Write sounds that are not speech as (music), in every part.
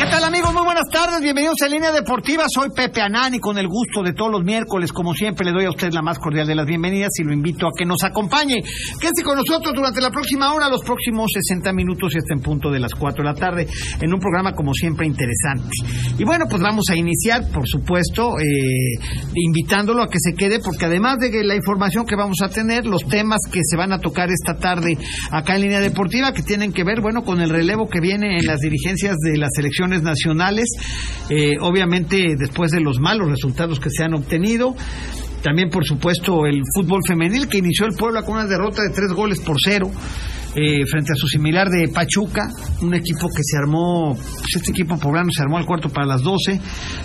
¿Qué tal amigos? Muy buenas tardes, bienvenidos a Línea Deportiva. Soy Pepe Anani con el gusto de todos los miércoles. Como siempre, le doy a usted la más cordial de las bienvenidas y lo invito a que nos acompañe. Quédese con nosotros durante la próxima hora, los próximos 60 minutos y hasta en punto de las 4 de la tarde, en un programa como siempre interesante. Y bueno, pues vamos a iniciar, por supuesto, eh, invitándolo a que se quede, porque además de la información que vamos a tener, los temas que se van a tocar esta tarde acá en Línea Deportiva, que tienen que ver, bueno, con el relevo que viene en las dirigencias de las nacionales, eh, obviamente después de los malos resultados que se han obtenido. También, por supuesto, el fútbol femenil que inició el Puebla con una derrota de tres goles por cero. Eh, frente a su similar de Pachuca, un equipo que se armó, pues este equipo poblano se armó al cuarto para las 12,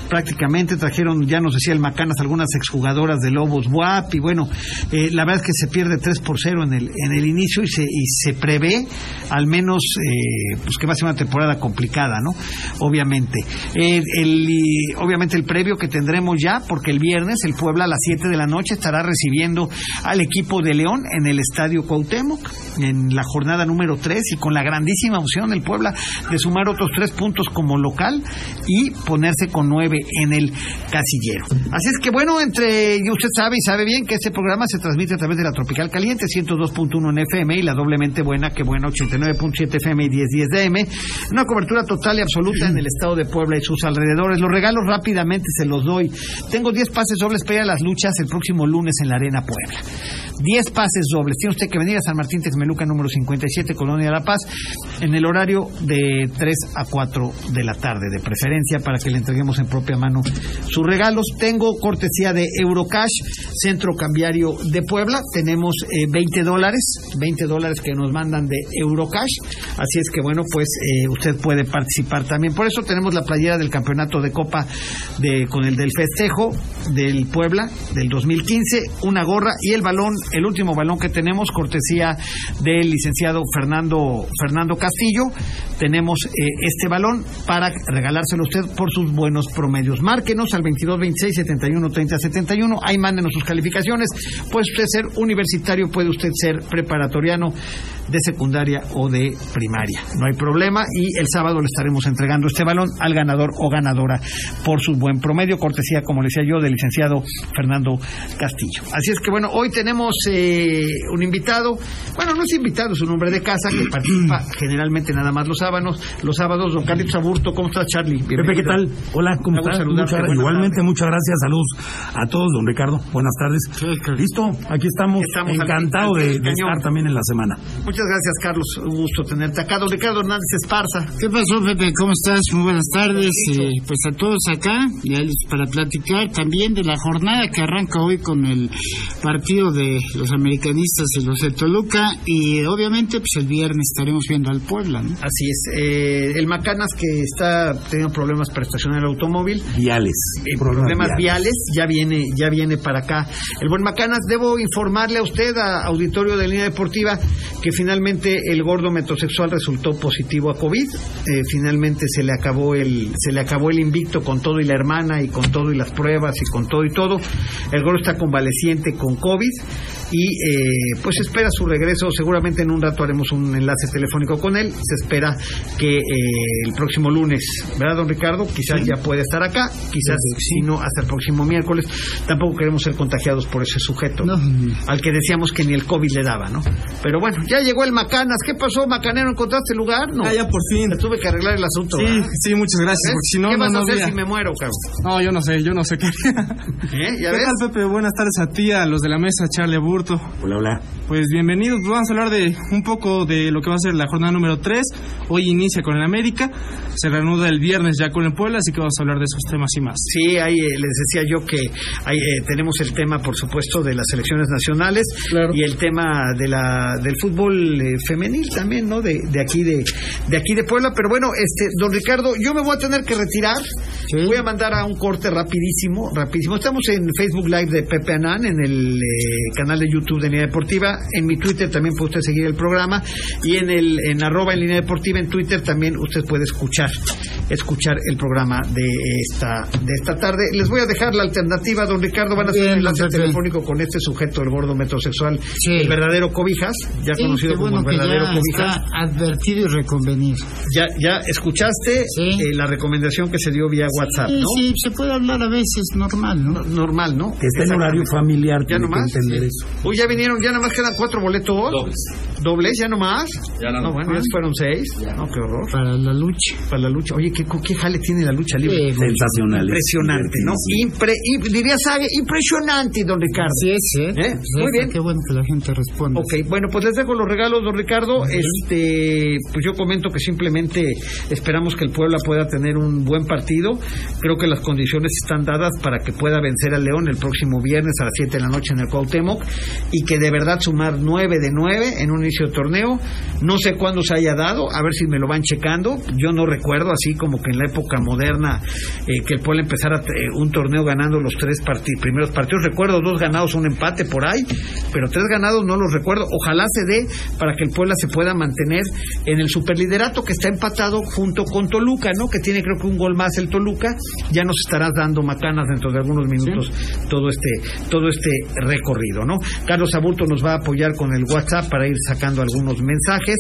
prácticamente trajeron, ya nos decía el Macanas, algunas exjugadoras de Lobos WAP, y bueno, eh, la verdad es que se pierde 3 por 0 en el, en el inicio y se, y se prevé al menos eh, pues que va a ser una temporada complicada, ¿no? Obviamente. el, obviamente el previo que tendremos ya, porque el viernes el Puebla a las 7 de la noche estará recibiendo al equipo de León en el Estadio Cuauhtémoc, en la jornada número 3 y con la grandísima opción del Puebla de sumar otros tres puntos como local y ponerse con nueve en el casillero. Así es que bueno, entre y usted sabe y sabe bien que este programa se transmite a través de la Tropical Caliente 102.1 en FM y la doblemente buena que buena 89.7 FM y 1010 DM. Una cobertura total y absoluta en el estado de Puebla y sus alrededores. Los regalos rápidamente se los doy. Tengo 10 pases dobles para ir a las luchas el próximo lunes en la Arena Puebla. 10 pases dobles. Tiene usted que venir a San Martín Texmeluca número 57, Colonia La Paz, en el horario de 3 a 4 de la tarde, de preferencia, para que le entreguemos en propia mano sus regalos. Tengo cortesía de Eurocash, Centro Cambiario de Puebla. Tenemos 20 eh, dólares, 20 dólares que nos mandan de Eurocash. Así es que, bueno, pues eh, usted puede participar también. Por eso tenemos la playera del campeonato de Copa de, con el del festejo del Puebla del 2015, una gorra y el balón, el último balón que tenemos, cortesía del licenciado Fernando, Fernando Castillo. Tenemos eh, este balón para regalárselo a usted por sus buenos promedios. Márquenos al 22 26 71 30 71. Ahí mándenos sus calificaciones. Puede usted ser universitario, puede usted ser preparatoriano de secundaria o de primaria. No hay problema y el sábado le estaremos entregando este balón al ganador o ganadora por su buen promedio, cortesía, como le decía yo, del licenciado Fernando Castillo. Así es que bueno, hoy tenemos eh, un invitado, bueno, no es invitado, es un hombre de casa que participa generalmente nada más los sábados, los sábados, don Carlitos Aburto, ¿cómo estás Charlie? Pepe, ¿qué tal? Hola, ¿cómo estás? igualmente, muchas gracias, saludos a todos, don Ricardo, buenas tardes. Listo, aquí estamos, encantado de, estar también en la semana. Muchas gracias, Carlos. Un gusto tenerte acá. Don Ricardo Hernández Esparza. ¿Qué pasó, Pepe? ¿Cómo estás? Muy buenas tardes. Eh, pues a todos acá, ya para platicar también de la jornada que arranca hoy con el partido de los americanistas y los de Toluca. Y obviamente, pues el viernes estaremos viendo al Puebla, ¿no? Así es. Eh, el Macanas que está teniendo problemas para estacionar el automóvil. Viales. Eh, problemas, viales. Ya viene, ya viene para acá. El buen Macanas, debo informarle a usted, a auditorio de línea deportiva, que finalmente el gordo metrosexual resultó positivo a COVID. Eh, finalmente se le acabó el se le acabó el invicto con todo y la hermana y con todo y las pruebas y con todo y todo. El gordo está convaleciente con COVID y eh, pues espera su regreso. Seguramente en un rato haremos un enlace telefónico con él. Se espera que eh, el próximo lunes, ¿verdad, don Ricardo? Quizás ya puede estar acá, quizás si no, hasta el próximo miércoles. Tampoco queremos ser contagiados por ese sujeto al que decíamos que ni el COVID le daba, ¿no? Pero bueno, ya llegó el Macanas. ¿Qué pasó, Macanero? ¿Encontraste el lugar? No. Ah, ya por fin. Te tuve que arreglar el asunto. Sí, sí, muchas gracias. si no, ¿Qué vas a hacer si me muero, cabrón? No, yo no sé, yo no sé qué. ¿Eh? ¿Ya ¿Qué ves? tal, Pepe? Buenas tardes a ti, a los de la mesa, Charlie Hola, hola. Pues bienvenidos. Vamos a hablar de un poco de lo que va a ser la jornada número 3. Hoy inicia con el América. Se reanuda el viernes ya con el Puebla, así que vamos a hablar de esos temas y más. Sí, ahí eh, les decía yo que ahí, eh, tenemos el tema, por supuesto, de las selecciones nacionales Claro. y el tema de la del fútbol eh, femenil también, ¿no? De, de aquí de de aquí de Puebla, pero bueno, este don Ricardo, yo me voy a tener que retirar. Voy a mandar a un corte rapidísimo, rapidísimo. Estamos en Facebook Live de Pepe Anán en el eh, canal de YouTube de Línea Deportiva. En mi Twitter también puede usted seguir el programa. Y en el en arroba en Línea Deportiva en Twitter también usted puede escuchar escuchar el programa de esta de esta tarde. Les voy a dejar la alternativa, don Ricardo. Van a hacer un enlace telefónico con este sujeto, el gordo metrosexual, el verdadero Cobijas, ya conocido como el verdadero Cobijas. advertido y reconvenido. Ya, ya escuchaste eh, la recomendación que se dio vía WhatsApp, ¿no? Sí, se puede hablar a veces, normal, ¿no? normal, ¿no? Que esté en horario familiar, ya nomás. entender eso. Uy, ya vinieron, ya nomás quedan cuatro boletos. Dobles. ¿Dobles ya nomás? Ya no, no bueno, ya fueron seis. No, qué horror. Para la lucha. Para la lucha. Oye, ¿qué, qué jale tiene la lucha libre? Sensacional. Impresionante, ¿no? Impre, diría Sague, impresionante, don Ricardo. Sí, sí. ¿Eh? Muy bien. Qué bueno que la gente responda. Ok, bueno, pues les dejo los regalos, don Ricardo. Este, pues yo comento que simplemente esperamos que el Puebla pueda tener un buen partido. Creo que las condiciones están dadas para que pueda vencer al León el próximo viernes a las 7 de la noche en el Cuauhtémoc y que de verdad sumar 9 de 9 en un inicio de torneo. No sé cuándo se haya dado, a ver si me lo van checando. Yo no recuerdo así como que en la época moderna eh, que el Puebla empezara eh, un torneo ganando los tres primeros partidos. Recuerdo dos ganados, un empate por ahí, pero tres ganados no los recuerdo. Ojalá se dé para que el Puebla se pueda mantener en el superliderato que está empatado junto con Toluca, ¿no? Que tiene creo que un gol más el Toluca. Ya nos estarás dando macanas dentro de algunos minutos todo este todo este recorrido, ¿no? Carlos Aburto nos va a apoyar con el WhatsApp para ir sacando algunos mensajes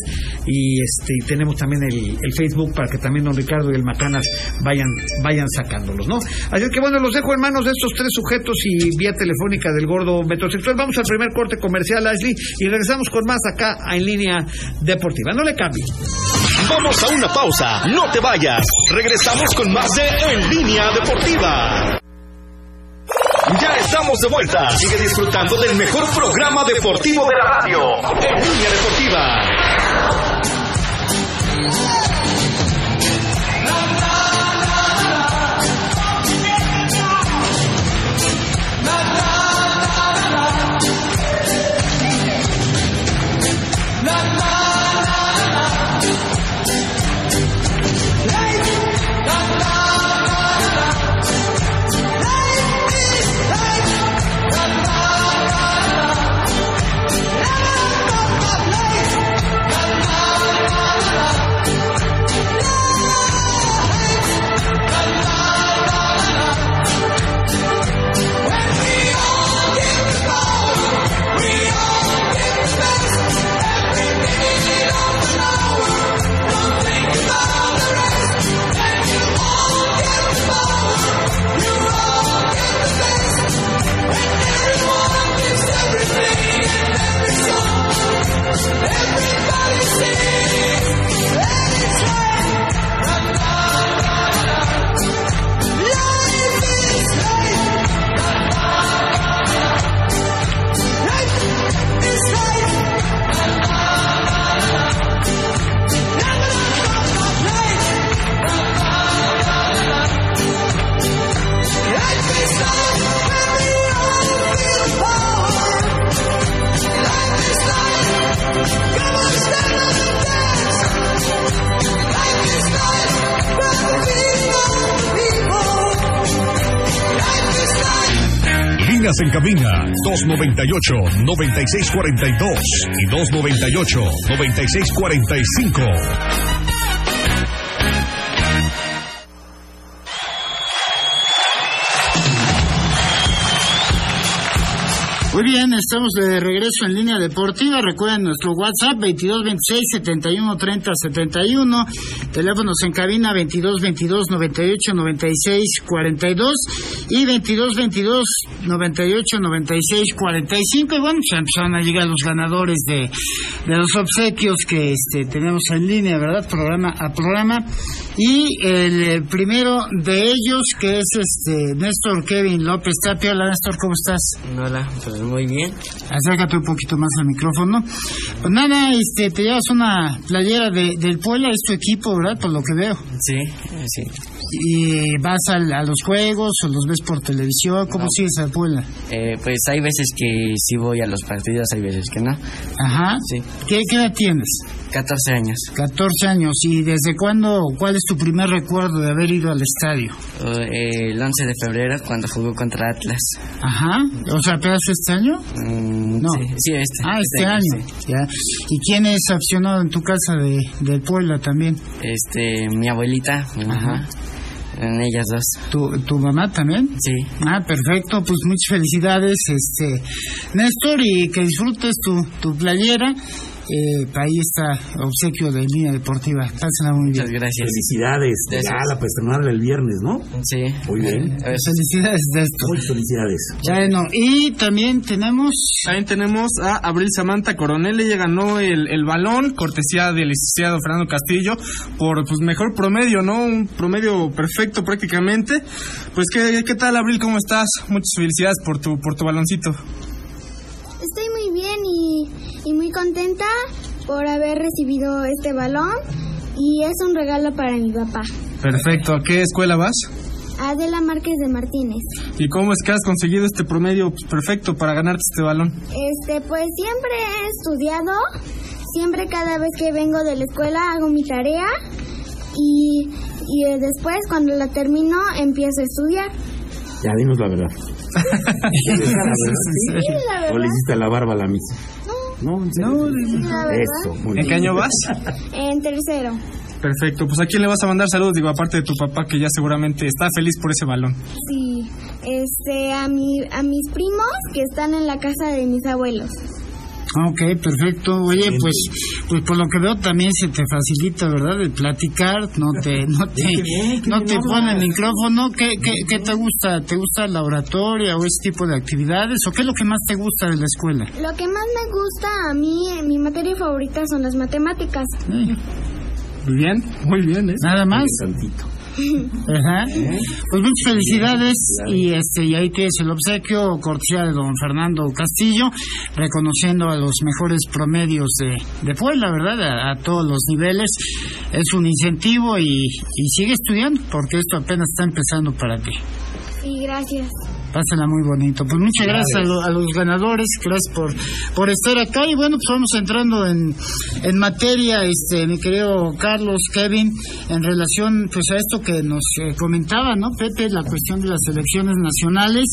y este tenemos también el, Facebook para que también don Ricardo y el Macanas vayan vayan sacándolos, ¿no? Así que bueno, los dejo en manos de estos tres sujetos y vía telefónica del gordo metrosexual. Vamos al primer corte comercial, Ashley, y regresamos con más acá en línea deportiva. No le cambie. Vamos a una pausa, no te vayas. Regresamos con más de En línea deportiva. Ya estamos de vuelta. Sigue disfrutando del mejor programa deportivo de la radio. En línea deportiva. 298-9642 y 298-9645. Muy bien, estamos de regreso en línea deportiva. Recuerden nuestro WhatsApp 2226 71 30 71. Teléfonos en cabina 2222 98 96 42 y 2222 98 96 45. Y bueno, ya empezaron a llegar los ganadores de, de los obsequios que este, tenemos en línea, ¿verdad? Programa a programa. Y el primero de ellos, que es este Néstor Kevin López Tapia. Hola, Néstor, ¿cómo estás? Hola, pues muy bien. Acércate un poquito más al micrófono. Pues nada, este, te llevas una playera de, del Puebla, es tu equipo, ¿verdad? Por lo que veo. Sí, sí. ¿Y vas a, los juegos o los ves por televisión? ¿Cómo sigues al Puebla? Eh, pues hay veces que sí voy a los partidos, hay veces que no. Ajá. Sí. ¿Qué, qué edad tienes? 14 años. 14 años. ¿Y desde cuándo, cuál es tu primer recuerdo de haber ido al estadio? Eh, el 11 de febrero, cuando jugó contra Atlas. Ajá. O sea, ¿apenas este año? Mm, no. Sí, este. Ah, este, este año. Ya. ¿Y quién es aficionado en tu casa de, de Puebla también? Este, mi abuelita, mi mamá. En ellas dos. ¿Tu, ¿Tu mamá también? Sí. Ah, perfecto. Pues muchas felicidades, este Néstor, y que disfrutes tu, tu playera eh, ahí está obsequio de línea deportiva. Pásenla muy bien. Muchas gracias. Felicidades. Ya la pues estrenarla el viernes, ¿no? Sí. Muy bien. Felicidades de esto. Muy felicidades. Bueno, y también tenemos. También tenemos a Abril Samantha Coronel. Ella ganó el, el balón, cortesía del licenciado Fernando Castillo, por pues mejor promedio, ¿no? Un promedio perfecto prácticamente. Pues, ¿qué, qué tal, Abril? ¿Cómo estás? Muchas felicidades por tu, por tu baloncito. Estoy muy bien y, y muy contenta por haber recibido este balón y es un regalo para mi papá. Perfecto. ¿A qué escuela vas? Adela Márquez de Martínez. ¿Y cómo es que has conseguido este promedio perfecto para ganarte este balón? Este, pues siempre he estudiado, siempre cada vez que vengo de la escuela hago mi tarea y, y después cuando la termino empiezo a estudiar. Ya, dinos la verdad. (laughs) Sí, la verdad. ¿O le hiciste la barba a la misa? No, en serio. Eso, muy ¿En qué año vas? En tercero. Perfecto. Pues ¿a quién le vas a mandar saludos? Digo, aparte de tu papá que ya seguramente está feliz por ese balón. Sí, este, a, mi, a mis primos que están en la casa de mis abuelos. Ok, perfecto. Oye, pues, pues por lo que veo también se te facilita, ¿verdad? El platicar, no te, (laughs) no te, no te pone el micrófono. ¿Qué, qué, ¿Qué te gusta? ¿Te gusta la oratoria o ese tipo de actividades? ¿O qué es lo que más te gusta de la escuela? Lo que más me gusta a mí, mi materia favorita son las matemáticas. Eh, Muy bien, muy bien, ¿eh? Nada más. Tantito. Pues muchas felicidades y este y ahí tienes el obsequio cortesía de don Fernando Castillo, reconociendo a los mejores promedios de, de Puebla, ¿verdad? A, a todos los niveles. Es un incentivo y, y sigue estudiando porque esto apenas está empezando para ti. Sí, gracias. Pásala muy bonito. Pues muchas gracias a, lo- a los ganadores, gracias por, por estar acá. Y bueno, pues vamos entrando en, en materia, este, mi querido Carlos, Kevin, en relación pues a esto que nos eh, comentaba, ¿no, Pepe? La cuestión de las elecciones nacionales,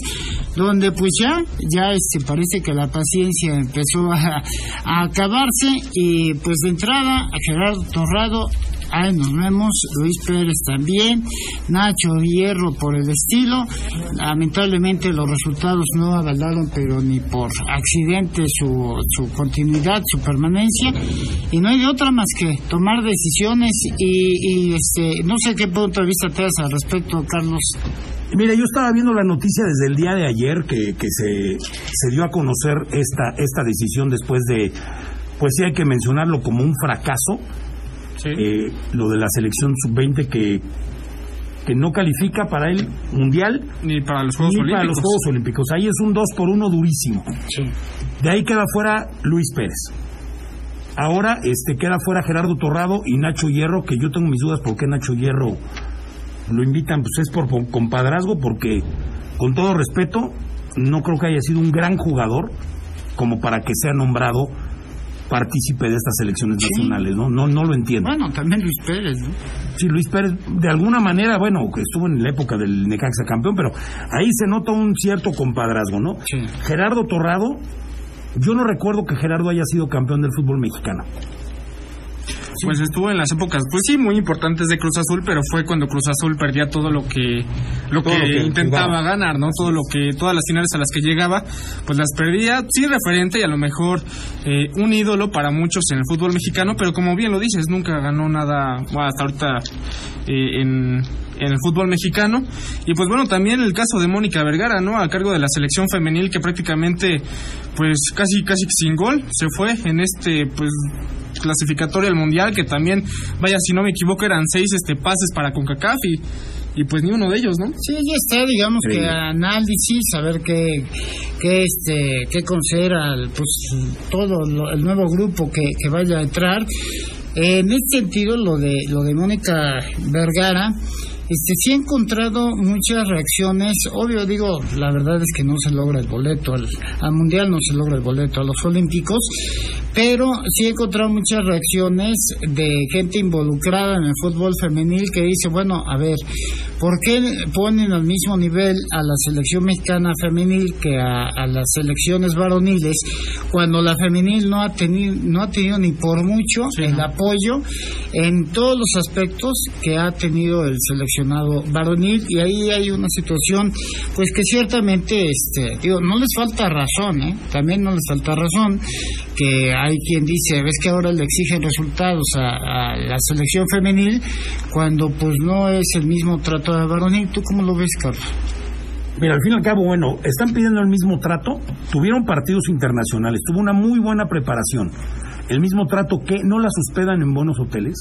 donde pues ya, ya este, parece que la paciencia empezó a, a acabarse y pues de entrada a Gerardo Torrado Ahí nos vemos, Luis Pérez también, Nacho Hierro por el estilo. Lamentablemente los resultados no avalaron, pero ni por accidente su, su continuidad, su permanencia. Y no hay de otra más que tomar decisiones y, y, este, no sé qué punto de vista te das al respecto, Carlos. Mira, yo estaba viendo la noticia desde el día de ayer que, que se, se dio a conocer esta, esta decisión después de, pues sí hay que mencionarlo como un fracaso, Sí. eh, lo de la selección sub-20 que, que no califica para el Mundial Ni para los Juegos ni Olímpicos. para los Juegos Olímpicos. Ahí es un 2 por 1 durísimo. De ahí queda fuera Luis Pérez. Ahora este queda fuera Gerardo Torrado y Nacho Hierro, que yo tengo mis dudas por qué Nacho Hierro lo invitan, pues es por por compadrazgo, porque con todo respeto, no creo que haya sido un gran jugador como para que sea nombrado partícipe de estas elecciones nacionales, ¿no? No, no lo entiendo. Bueno, también Luis Pérez, ¿no? Sí, Luis Pérez, de alguna manera, bueno, que estuvo en la época del Necaxa campeón, pero ahí se nota un cierto compadrazgo, ¿no? Sí. Gerardo Torrado, yo no recuerdo que Gerardo haya sido campeón del fútbol mexicano. Pues estuvo en las épocas, pues sí, muy importantes de Cruz Azul, pero fue cuando Cruz Azul perdía todo lo que lo que, lo que intentaba jugaba. ganar, ¿no? Todo lo que todas las finales a las que llegaba, pues las perdía, sí referente y a lo mejor eh, un ídolo para muchos en el fútbol mexicano, pero como bien lo dices, nunca ganó nada bueno, hasta ahorita eh, en en el fútbol mexicano y pues bueno también el caso de Mónica Vergara no a cargo de la selección femenil que prácticamente pues casi casi sin gol se fue en este pues clasificatorio al mundial que también vaya si no me equivoco eran seis este pases para Concacaf y, y pues ni uno de ellos no Sí, ya está, digamos Sí. que análisis, saber qué, qué, este, qué considera el, pues, todo lo- el nuevo grupo que, que vaya a entrar. En este sentido, lo de, lo de Mónica Vergara, Este, sí he encontrado muchas reacciones, obvio digo, la verdad es que no se logra el boleto al, al Mundial, no se logra el boleto a los Olímpicos, pero sí he encontrado muchas reacciones de gente involucrada en el fútbol femenil que dice, bueno, a ver, ¿por qué ponen al mismo nivel a la selección mexicana femenil que a, a las selecciones varoniles cuando la femenil no ha tenido, no ha tenido ni por mucho el apoyo en todos los aspectos que ha tenido el seleccionado varonil y ahí hay una situación pues que ciertamente este digo no les falta razón ¿eh? también no les falta razón que hay quien dice ves que ahora le exigen resultados a, la selección femenil cuando pues no es el mismo trato de varonil tú cómo lo ves Carlos Mira, al fin y al cabo, bueno, están pidiendo el mismo trato, tuvieron partidos internacionales, tuvo una muy buena preparación. El mismo trato que no la suspedan en buenos hoteles.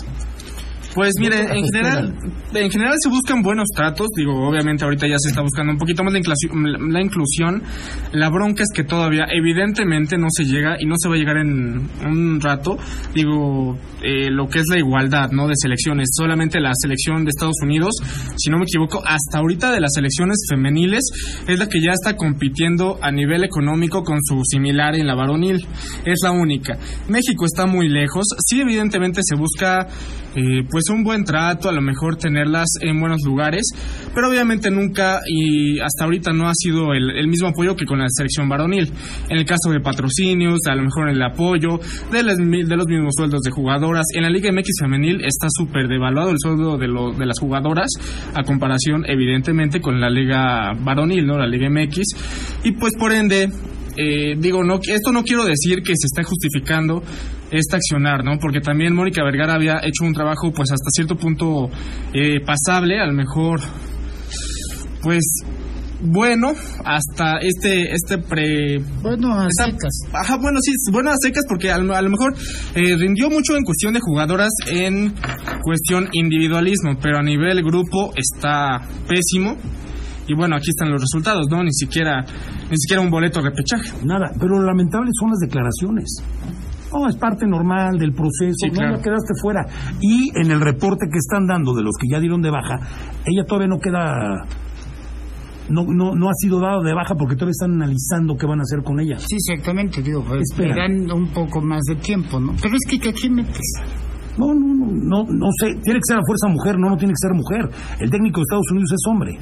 Pues mire, en general, en general se buscan buenos tratos. Digo, obviamente ahorita ya se está buscando un poquito más la inclusión. La, inclusión. la bronca es que todavía, evidentemente, no se llega y no se va a llegar en un rato. Digo, eh, lo que es la igualdad, ¿no? De selecciones. Solamente la selección de Estados Unidos, si no me equivoco, hasta ahorita de las selecciones femeniles es la que ya está compitiendo a nivel económico con su similar en la varonil. Es la única. México está muy lejos. Sí, evidentemente se busca, eh, pues un buen trato, a lo mejor tenerlas en buenos lugares, pero obviamente nunca y hasta ahorita no ha sido el, mismo apoyo que con la selección varonil. En el caso de patrocinios, a lo mejor el apoyo de, las de los mismos sueldos de jugadoras. En la Liga MX femenil está súper devaluado el sueldo de, lo- de las jugadoras a comparación, evidentemente, con la Liga varonil, ¿no? La Liga MX. Y pues por ende, eh, digo, no, esto no quiero decir que se está justificando este accionar, ¿no? Porque también Mónica Vergara había hecho un trabajo, pues hasta cierto punto eh, pasable, a lo mejor, pues bueno, hasta este este pre bueno a esta- secas Ajá, bueno, sí, bueno a secas porque a lo, a lo mejor eh, rindió mucho en cuestión de jugadoras en cuestión individualismo, pero a nivel grupo está pésimo. Y bueno, aquí están los resultados, ¿no? Ni siquiera ni siquiera un boleto de repechaje. Nada, pero lo lamentable son las declaraciones. No, es parte normal del proceso, Sí, no claro. ya quedaste fuera. Y en el reporte que están dando de los que ya dieron de baja, ella todavía no queda, no, no, no ha sido dado de baja porque todavía están analizando qué van a hacer con ella. Sí, exactamente, digo, pues, le dan un poco más de tiempo, ¿no? Pero es que ¿qué aquí metes? No, no, no, no, no sé, tiene que ser a fuerza mujer, no, no tiene que ser mujer. El técnico de Estados Unidos es hombre.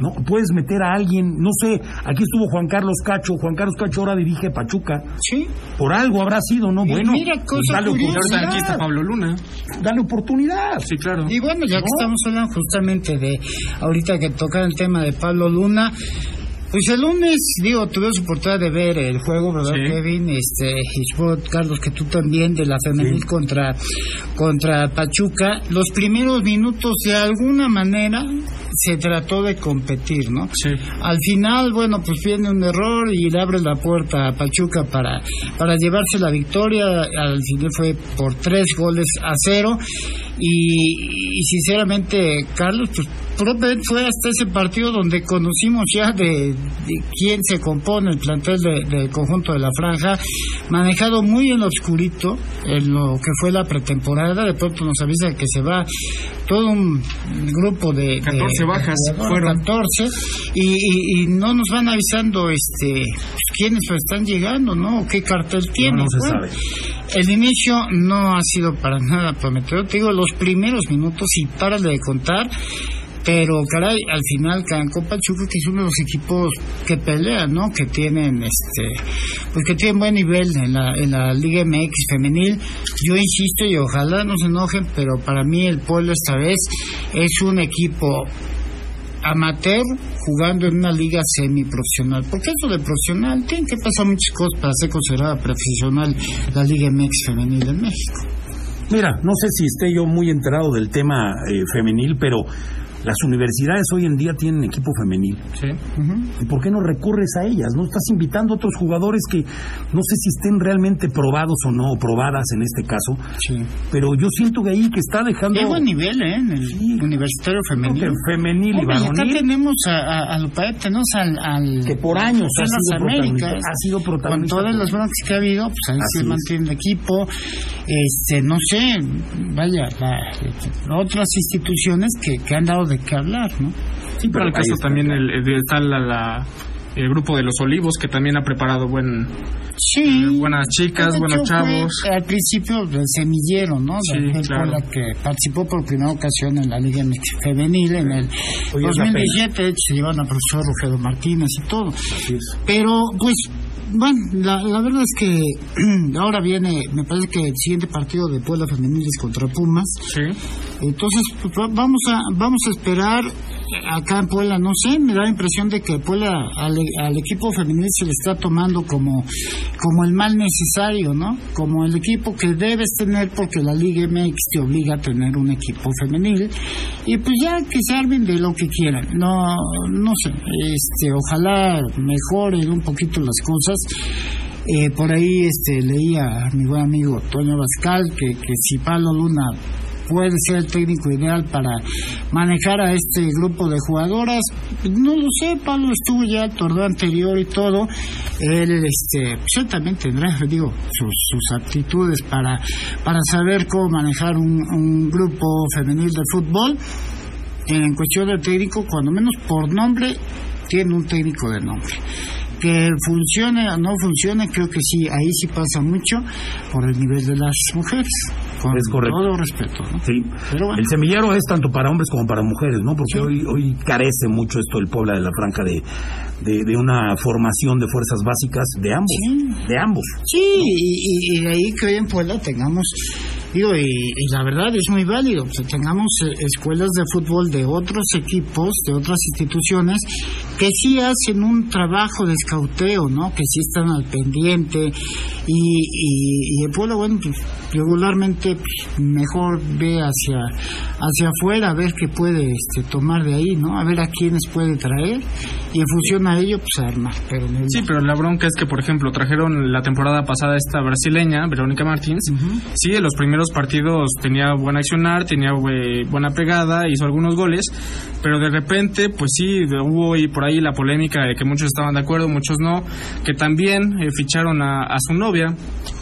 No puedes meter a alguien, no sé, aquí estuvo Juan Carlos Cacho, Juan Carlos Cacho ahora dirige Pachuca. Sí. Por algo habrá sido, ¿no? Y Bueno, mira, pues cosa dale aquí está oportunidad. Pablo Luna. Dale oportunidad. Sí, claro. Y bueno, ya que estamos hablando justamente de, ahorita que toca el tema de Pablo Luna, pues el lunes, digo, tuve su oportunidad de ver el juego, ¿verdad, Sí. Kevin? Este, y supongo, Carlos, que tú también, de la femenil contra, contra Pachuca. Los primeros minutos, de alguna manera, se trató de competir, ¿no? Sí. Al final, bueno, pues viene un error y le abre la puerta a Pachuca para, para llevarse la victoria. Al final fue por tres goles a cero. Y, y sinceramente, Carlos, pues probablemente fue hasta ese partido donde conocimos ya de, de quién se compone el plantel de- del conjunto de la franja, manejado muy en lo oscurito en lo que fue la pretemporada. De pronto nos avisa que se va todo un grupo de, de- 14 bajas de fueron. 14 y, y- y no nos van avisando este pues, quiénes están llegando, ¿no? ¿O ¿Qué cartel tienen? no se Bueno, sabe. El inicio no ha sido para nada prometedor. Te digo, los primeros minutos y párale de contar. Pero, caray, al final Canco Pachuca, que es uno de los equipos que pelean, ¿no? Que tienen, este, pues que tienen buen nivel en la, en la Liga MX femenil. Yo insisto y ojalá no se enojen, pero para mí el Pueblo esta vez es un equipo amateur jugando en una liga semiprofesional. Porque eso de profesional tiene que pasar muchas cosas para ser considerada profesional la Liga MX femenil en México. Mira, no sé si esté yo muy enterado del tema eh, femenil, pero las universidades hoy en día tienen equipo femenil. Sí. ¿Y por qué no recurres a ellas? ¿No estás invitando a otros jugadores que no sé si estén realmente probados o no, o probadas en este caso? Sí. Pero yo siento que ahí que está dejando Qué buen nivel, ¿eh? En el Sí. universitario femenil. que femenil y Hombre, y acá varonil tenemos a, a, a Lupay, tenemos al, al que por años ha sido protagonista, ha sido con protagonista. todas las broncas que ha habido, pues ahí Así se es. mantiene el equipo. Este, no sé, vaya, la- otras instituciones que, que han dado de qué hablar, ¿no? Sí, pero el caso también el, el está la, la- el grupo de los Olivos que también ha preparado buen Sí. buenas chicas, buenos hecho, fue chavos. Al principio del semillero, ¿no? Sí, claro. Puebla que participó por primera ocasión en la Liga Femenil en el la 2017. De hecho, se llevan a profesor Rogelio Martínez y todo. Pero, pues, bueno, la, la verdad es que (clears throat) ahora viene, me parece que el siguiente partido de Puebla Femenil es contra Pumas. Sí. Entonces, pues, va- vamos a vamos a esperar acá en Puebla, no sé, me da la impresión de que Puebla al, al equipo femenil se le está tomando como como el mal necesario, ¿no? Como el equipo que debes tener porque la Liga MX te obliga a tener un equipo femenil y pues ya que se armen de lo que quieran. No no sé, este ojalá mejoren un poquito las cosas. Eh, por ahí este leía a mi buen amigo Toño Bascal que, que si Pablo Luna puede ser el técnico ideal para manejar a este grupo de jugadoras. No lo sé, Pablo estuvo ya el torneo anterior y todo. Él, este, pues también tendrá, digo, sus, sus aptitudes para, para saber cómo manejar un, un grupo femenil de fútbol. En cuestión de técnico, cuando menos por nombre, tiene un técnico de nombre. Que funcione o no funcione, creo que sí, ahí sí pasa mucho por el nivel de las mujeres. Es correcto. todo respeto, ¿no? Sí. Pero bueno. El semillero es tanto para hombres como para mujeres, ¿no? Porque hoy, hoy carece mucho esto el Puebla de la Franja de, de, de una formación de fuerzas básicas de ambos. Sí. De ambos. Sí, y, y- y de ahí que hoy en Puebla tengamos, digo, y, y la verdad es muy válido, que tengamos eh, escuelas de fútbol de otros equipos, de otras instituciones, que sí hacen un trabajo de escauteo, ¿no? Que sí están al pendiente, y, y, y el Puebla, bueno, pues pues, mejor ve hacia, hacia afuera, a ver qué puede este, tomar de ahí, ¿no? A ver a quiénes puede traer, y en función a ello, pues armar, pero el- Sí, pero la bronca es que, por ejemplo, trajeron la temporada pasada esta brasileña, Verónica Martins. Sí, en los primeros partidos tenía buen accionar, tenía eh, buena pegada, hizo algunos goles, pero de repente, pues sí, hubo y por ahí la polémica de que muchos estaban de acuerdo, muchos no, que también eh, ficharon a, a su novia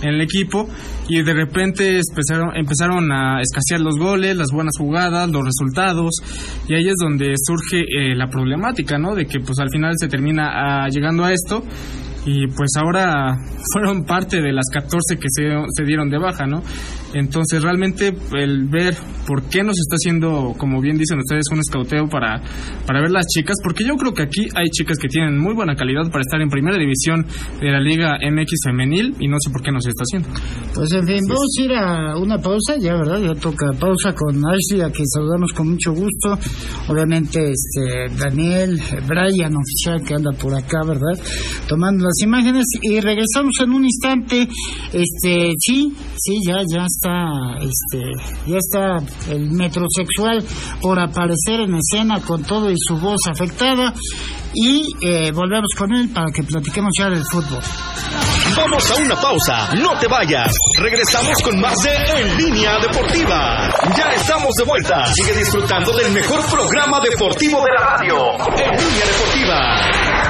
en el equipo y de repente empezaron, empezaron a escasear los goles, las buenas jugadas, los resultados y ahí es donde surge eh, la problemática, ¿no? De que pues al final se termina ah, llegando a esto y pues ahora (laughs) fueron parte de las 14 que se, se dieron de baja, ¿no? Entonces realmente el ver por qué nos está haciendo, como bien dicen ustedes, un escauteo para, para ver las chicas, porque yo creo que aquí hay chicas que tienen muy buena calidad para estar en primera división de la Liga MX femenil y no sé por qué no se está haciendo. Pues en fin, vamos a ir a una pausa, ya verdad, ya toca pausa con Ashley, a que saludamos con mucho gusto. Obviamente, este Daniel, Brian oficial que anda por acá, ¿verdad? Tomando las imágenes y regresamos en un instante. Este, sí, sí, ya, ya está, este, ya está el metrosexual por aparecer en escena con todo y su voz afectada y eh, volvemos con él para que platiquemos ya del fútbol. Vamos a una pausa, no te vayas. Regresamos con más de En Línea Deportiva. Ya estamos de vuelta. Sigue disfrutando del mejor programa deportivo de la radio. En Línea Deportiva.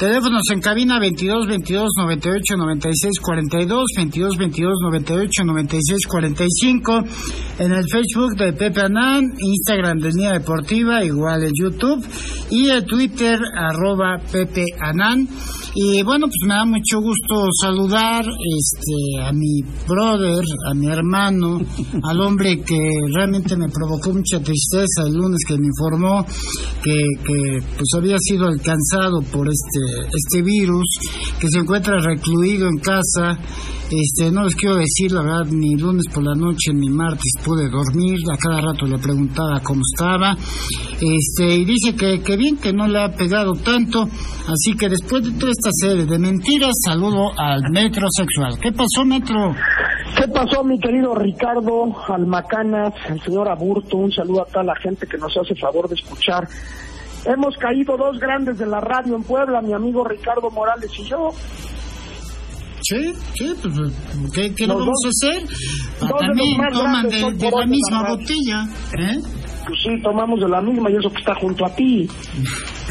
Teléfonos en cabina 22 22 98 96 42, 22 22 98 96 45. En el Facebook de Pepe Anán, Instagram de Línea Deportiva, igual en YouTube. Y el Twitter, arroba Pepe Anán. Y bueno, pues me da mucho gusto saludar este, a mi brother, a mi hermano, (laughs) al hombre que realmente me provocó mucha tristeza el lunes que me informó que, que pues había sido alcanzado por este este virus, que se encuentra recluido en casa. Este, no les quiero decir la verdad, ni lunes por la noche ni martes pude dormir, a cada rato le preguntaba cómo estaba. Este, y dice que, que bien que no le ha pegado tanto, así que después de toda esta serie de mentiras, saludo al metrosexual. ¿Qué pasó, metro? ¿Qué pasó, mi querido Ricardo Almacanas, el señor Aburto? Un saludo a toda la gente que nos hace favor de escuchar. Hemos caído dos grandes de la radio en Puebla, mi amigo Ricardo Morales y yo. Sí, sí, pues, ¿qué, qué le vamos dos- a hacer? Ah, de También toman de, son de la de misma la botella, ¿eh? Pues sí, tomamos de la misma y eso que está junto a ti.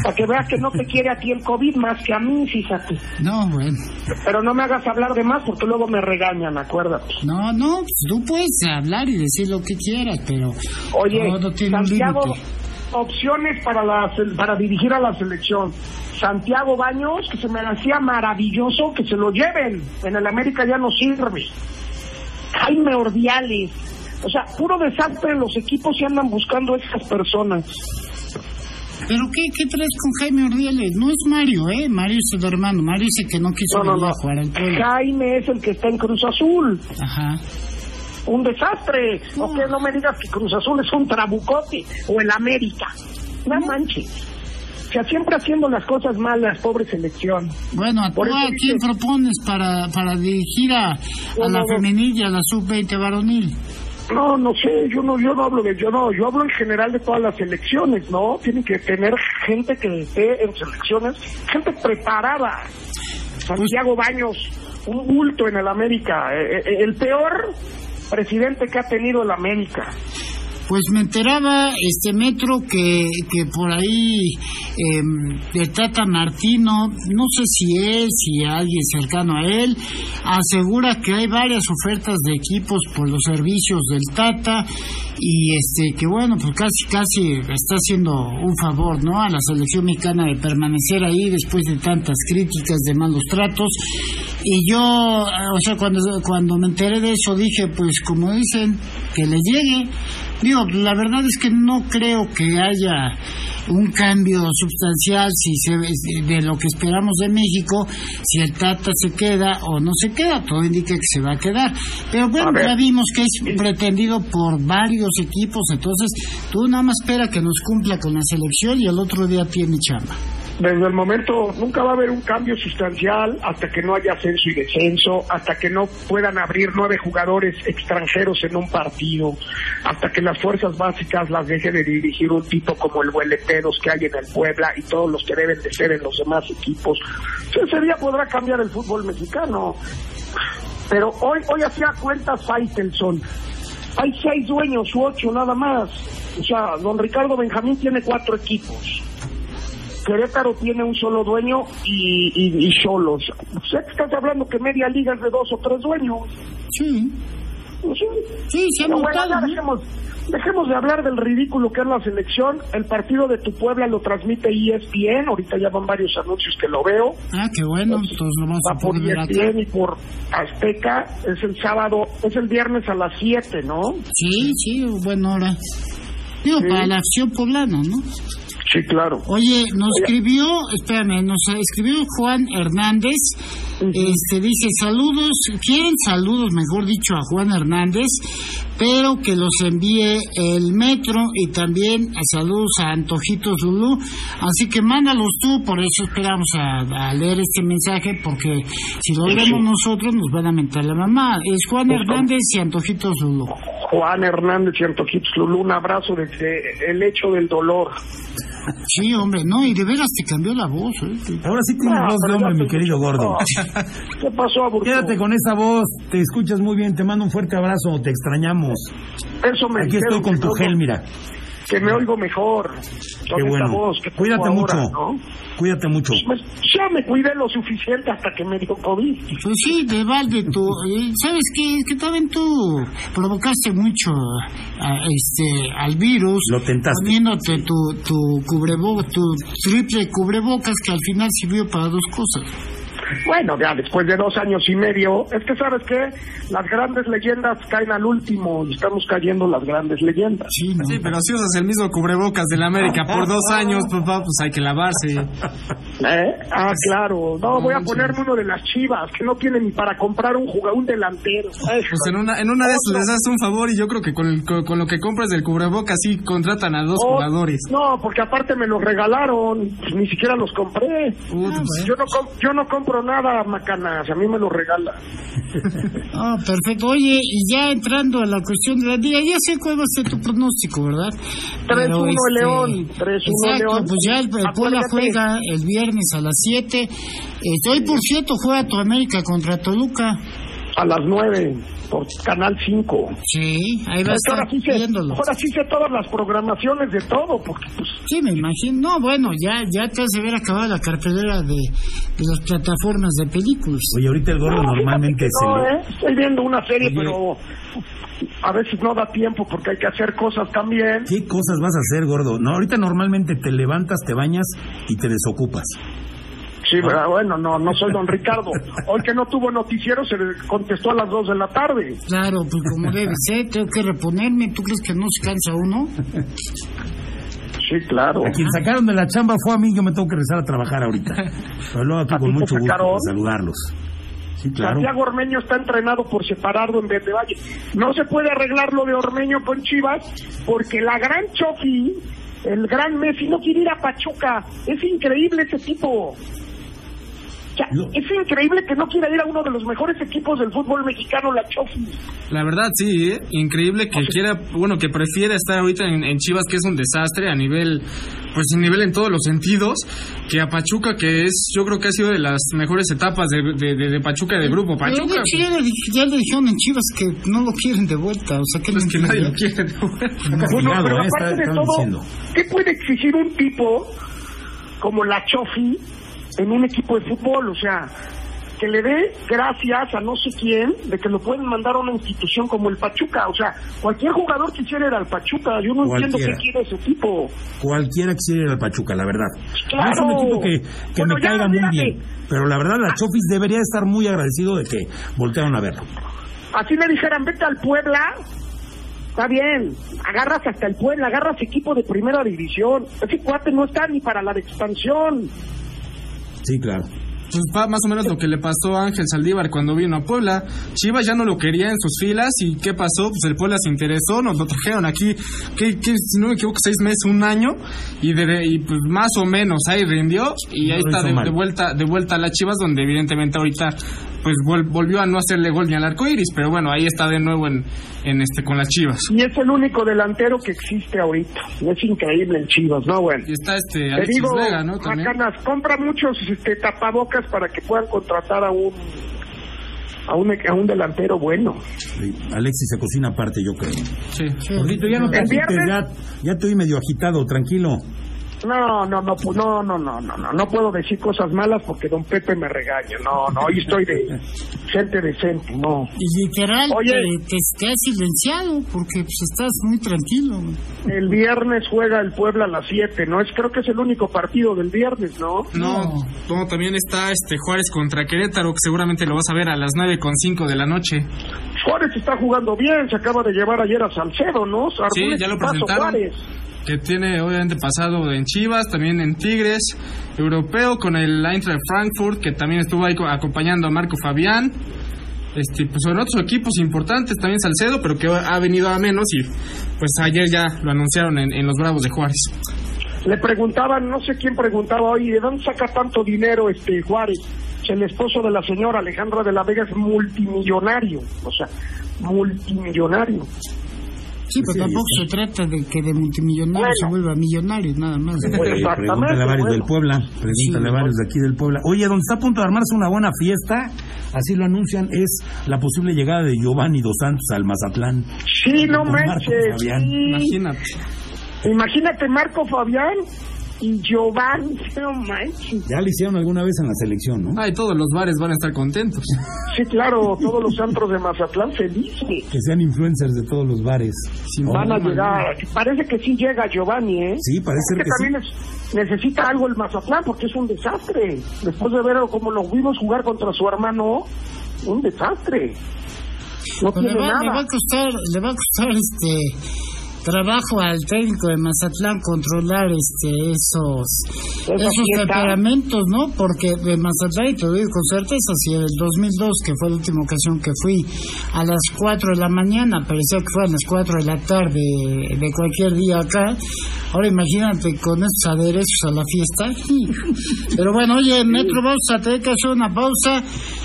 Para que veas que no te quiere a ti el COVID más que a mí, fíjate. No, bueno. Pero no me hagas hablar de más porque luego me regañan, acuérdate. No, no, pues, tú puedes hablar y decir lo que quieras, pero Oye, todo tiene un Santiago, límite. Opciones para, la, para dirigir a la selección. Santiago Baños, que se me hacía maravilloso, que se lo lleven. En el América ya no sirve. Jaime Ordiales. O sea, puro desastre los equipos y andan buscando a esas personas. ¿Pero qué, qué traes con Jaime Ordiales? No es Mario, ¿eh? Mario es el hermano. Mario dice que no quiso No, no, no. a jugar al pueblo. Jaime es el que está en Cruz Azul. Ajá. Un desastre. O que no me digas que Cruz Azul es un trabucote o el América. No manches. O sea, siempre haciendo las cosas mal, las pobre selección. Bueno, ¿tú Por eso a quién propones para, para dirigir a, a la no, no. femenil y a la sub-20 varonil? No, no sé, yo no, yo no hablo de, yo no, yo hablo en general de todas las elecciones, ¿no? Tienen que tener gente que esté en selecciones, gente preparada. Santiago Baños, un bulto en el América, eh, eh, el peor presidente que ha tenido el América. Pues me enteraba este metro que, que por ahí eh, el Tata Martino, no sé si él, si alguien cercano a él, asegura que hay varias ofertas de equipos por los servicios del Tata y este que bueno, pues casi casi está haciendo un favor, ¿no? A la selección mexicana de permanecer ahí después de tantas críticas de malos tratos y yo, eh, o sea, cuando cuando me enteré de eso dije, pues como dicen, que les llegue. Digo, la verdad es que no creo que haya un cambio sustancial si se de, lo que esperamos de México, si el Tata se queda o no se queda, todo indica que se va a quedar. Pero bueno, ya vimos que es pretendido por varios equipos, entonces tú nada más espera que nos cumpla con la selección y el otro día tiene chamba. Desde el momento, nunca va a haber un cambio sustancial hasta que no haya ascenso y descenso, hasta que no puedan abrir nueve jugadores extranjeros en un partido, hasta que las fuerzas básicas las deje de dirigir un tipo como el Hueleteros que hay en el Puebla y todos los que deben de ser en los demás equipos. Ese día podrá cambiar el fútbol mexicano. Pero hoy, hoy hacía cuentas Faitelson. Hay seis dueños u ocho nada más. O sea, don Ricardo Benjamín tiene cuatro equipos. Querétaro tiene un solo dueño y, y, y solos. Que estás hablando que media liga es de dos o tres dueños. Sí. Pues sí. Sí, se ha. Dejemos, de hablar del ridículo que es la selección. El partido de tu Puebla lo transmite E ESPN. Ahorita ya van varios anuncios que lo veo. Ah, qué bueno, entonces lo vamos Va a por E. ESPN y por Azteca. Es el sábado, es el viernes a las 7, ¿no? Sí, sí, buena hora. Digo, Sí. para la acción poblana, ¿no? Sí, claro. Oye, nos Oye. escribió, espérame, nos escribió Juan Hernández, este dice saludos, quieren saludos, mejor dicho, a Juan Hernández, pero que los envíe el metro y también a saludos a Antojito Zulu, así que mándalos tú, por eso esperamos a, a leer este mensaje, porque si lo leemos nosotros nos van a mentar la mamá. Es Juan Hernández y Antojito Zulu. Juan Hernández y Antojitos Lulú, un abrazo desde el hecho del dolor. Sí, hombre, no, y de veras te cambió la voz, ¿eh? Ahora sí tienes No, voz de hombre, mi querido gordo. ¿Qué pasó, Aburto? Quédate con esa voz, te escuchas muy bien, te mando un fuerte abrazo, te extrañamos. Eso me Aquí estoy con tu gel, mira. Que me oigo mejor. Con Qué bueno. voz que Cuídate ahora, mucho. ¿no? Cuídate mucho. Pues ya me cuidé lo suficiente hasta que me dio COVID. Pues sí, de balde tú, eh, ¿sabes qué? Es que también tú provocaste mucho a, este, al virus. Lo tentaste. Poniéndote tu, tu cubrebo, tu triple cubrebocas que al final sirvió para dos cosas. Bueno, ya después de dos años y medio, es que sabes qué, las grandes leyendas caen al último y estamos cayendo las grandes leyendas. Sí, ¿no? Sí, pero si usas el mismo cubrebocas del América por dos (laughs) años, papá, pues hay que lavarse. ¿Eh? Ah, claro. No, voy a ponerme uno de las chivas, que no tiene ni para comprar un jugador, un delantero. Pues en una, en una de esas les das un favor y yo creo que con, el- con, con lo que compras del cubrebocas sí contratan a dos oh, jugadores. No, porque aparte me los regalaron, pues ni siquiera los compré. Pues, Yo no, yo no compro nada, macanas, a mí me los regalan. (laughs) Ah, perfecto. Oye, y ya entrando a la cuestión de la liga, ya sé cuál va a ser tu pronóstico, ¿verdad? 3-1 Pero, el este, León, 3-1 Exacto, León. pues ya el, el Puebla juega el viernes a las 7. Eh, hoy, por cierto, juega tu América contra Toluca. A las 9, por Canal 5. Sí, ahí va a Es que estar ahora sí, ahora sí sé todas las programaciones de todo, porque pues, Sí, me imagino. No, bueno, ya, ya te has de haber acabado la cartelera de, de las plataformas de películas. Oye, ahorita el gordo No, normalmente se no, lo- ¿eh? Estoy viendo una serie, Oye. pero a veces no da tiempo porque hay que hacer cosas también. ¿Qué cosas vas a hacer, gordo? No, ahorita normalmente te levantas, te bañas y te desocupas. Sí, pero bueno, no, no soy don Ricardo. (laughs) Hoy que no tuvo noticiero se le contestó a las 2 de la tarde. Claro, pues como (laughs) debe ser, tengo que reponerme. ¿Tú crees que no se cansa uno? Sí, claro. A quien sacaron de la chamba fue a mí, yo me tengo que regresar a trabajar ahorita. Pero luego aquí ¿A con mucho gusto saludarlos. Sí, claro. Santiago Ormeño está entrenado por separado en vez de Valle. No se puede arreglar lo de Ormeño con Chivas porque la gran Chofi, el gran Messi, no quiere ir a Pachuca. Es increíble ese tipo. O sea, No. es increíble que no quiera ir a uno de los mejores equipos del fútbol mexicano, la Chofi. La verdad, sí, ¿eh? increíble que quiera, bueno, que prefiera estar ahorita en, en Chivas, que es un desastre a nivel, pues a nivel en todos los sentidos, que a Pachuca, que es, yo creo que ha sido de las mejores etapas de, de, de- de Pachuca y de Grupo Pero de Pachuca. ya, le, di- ya le dijeron en Chivas que no lo quieren de vuelta. O sea, que Pues no que nadie lo quiere. (laughs) Bueno, Cuidado, pero eh, está- aparte de todo, diciendo. ¿qué puede exigir un tipo como la Chofi en un equipo de fútbol? O sea, que le dé gracias a no sé quién de que lo pueden mandar a una institución como el Pachuca. O sea, cualquier jugador quisiera ir al Pachuca. Yo no entiendo qué quiere ese tipo. Cualquiera quisiera ir al Pachuca, la verdad. Claro. Es un equipo que, que Bueno, me caiga muy bien. Pero la verdad, la Chofis debería estar muy agradecido de que voltearon a verlo. Así le dijeran, vete al Puebla. Está bien, agarras hasta el Puebla, agarras equipo de primera división. Ese cuate no está ni para la de expansión. Sí, claro. Pues va más o menos lo que le pasó a Ángel Saldívar cuando vino a Puebla. Chivas ya no lo quería en sus filas y ¿qué pasó? Pues el Puebla se interesó, nos lo trajeron aquí, que, que, si no me equivoco, seis meses, un año y, de, y pues más o menos ahí rindió y No ahí está de, de vuelta de vuelta a las Chivas donde evidentemente ahorita pues vol- volvió a no hacerle gol ni al arco iris, pero bueno, ahí está de nuevo en, en este con las Chivas. Y es el único delantero que existe ahorita. Es increíble en Chivas, ¿no? Bueno. Y está este Te Alexis digo, Vega, ¿no? También. Macanas, compra muchos este, tapabocas para que puedan contratar a un a un, a un delantero bueno. Sí, Alexis se cocina aparte, yo creo. Sí. Gordito, ya no te ¿El agites, ya, ya te oí medio agitado, tranquilo. No, no, no, no, no, no, no, no, no puedo decir cosas malas porque don Pepe me regaña. No, no, hoy estoy de gente decente, no. Y literal, Oye. te, te, te has silenciado porque pues, estás muy tranquilo. El viernes juega el Puebla a las 7, ¿no? Es, creo que es el único partido del viernes, ¿no? No, No. no, también está este Juárez contra Querétaro, que seguramente lo vas a ver a las nueve con cinco de la noche. Juárez está jugando bien, se acaba de llevar ayer a Salcedo, ¿no? Armó Sí, ya lo presentaron. Juárez. Que tiene obviamente pasado en Chivas, también en Tigres, europeo con el Eintracht Frankfurt, que también estuvo ahí co- acompañando a Marco Fabián. Este, pues son otros equipos importantes, también Salcedo, pero que ha venido a menos y pues ayer ya lo anunciaron en, los Bravos de Juárez. Le preguntaban, no sé quién preguntaba hoy, ¿de dónde saca tanto dinero este Juárez? El esposo de la señora Alejandra de la Vega es multimillonario, o sea, multimillonario. Sí, pero tampoco sí. se trata de que de multimillonario Bueno. se vuelva millonario, nada más. Eh, pregúntale a varios bueno. del Puebla, pregúntale a varios de aquí del Puebla. Oye, donde está a punto de armarse una buena fiesta, así lo anuncian, es la posible llegada de Giovanni Dos Santos al Mazatlán. Sí, no Marco manches. Fabián. sí. Imagínate. Imagínate Marco Fabián y Giovanni, no manches. Ya lo hicieron alguna vez en la selección, ¿no? Ay, todos los bares van a estar contentos. Sí, claro, todos los antros de Mazatlán felices. Que sean influencers de todos los bares. Van a llegar. Parece que sí llega Giovanni, ¿eh? Sí, parece Es que, que sí. también es- necesita algo el Mazatlán porque es un desastre. Después de ver cómo lo vimos jugar contra su hermano, un desastre. No Pues le, tiene va, le va nada. a costar, le va a costar este trabajo al técnico de Mazatlán controlar este esos Esa esos temperamentos, ¿no? Porque de Mazatlán, y te lo digo con certeza, si en el 2002, que fue la última ocasión que fui a las 4 de la mañana, parecía que fue a las 4 de la tarde de cualquier día acá, ahora imagínate con estos aderezos a la fiesta. (laughs) Pero bueno, oye, Metro, vamos a tener que hacer una pausa